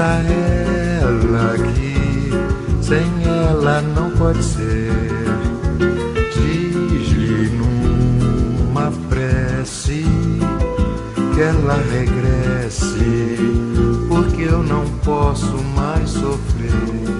Deixa ela aqui, sem ela não pode ser. Diz-lhe numa prece que ela regresse, porque eu não posso mais sofrer.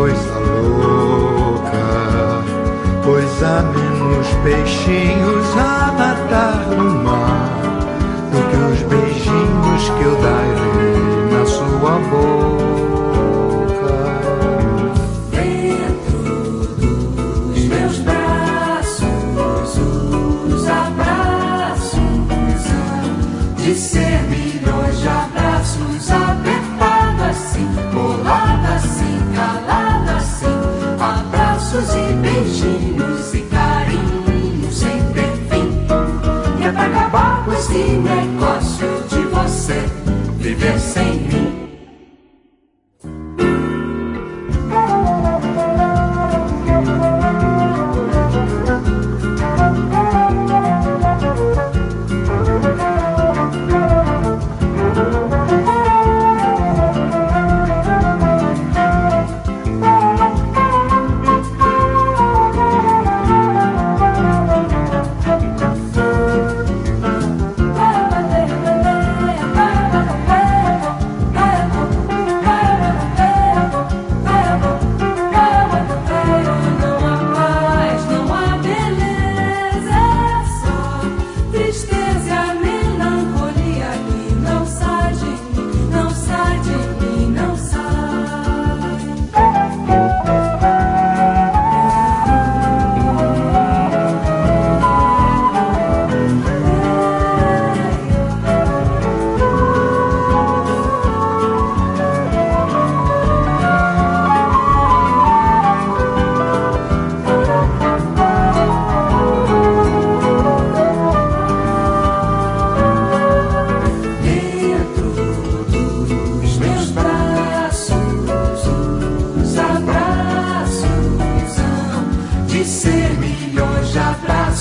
Coisa louca, pois há menos peixinhos a nadar no mar do que os beijinhos que eu darei na sua boca. Dentro dos meus braços, os abraços de ser milhões de abraços, apertado assim, colado assim, acabar com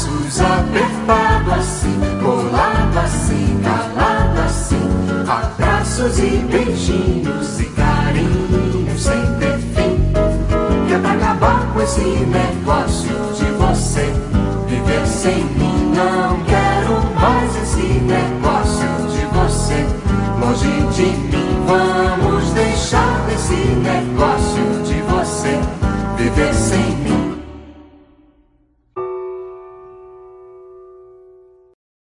abraços, apertado assim, colado assim, calado assim, abraços e beijinhos e carinhos sem ter fim. Que é pra acabar com esse negócio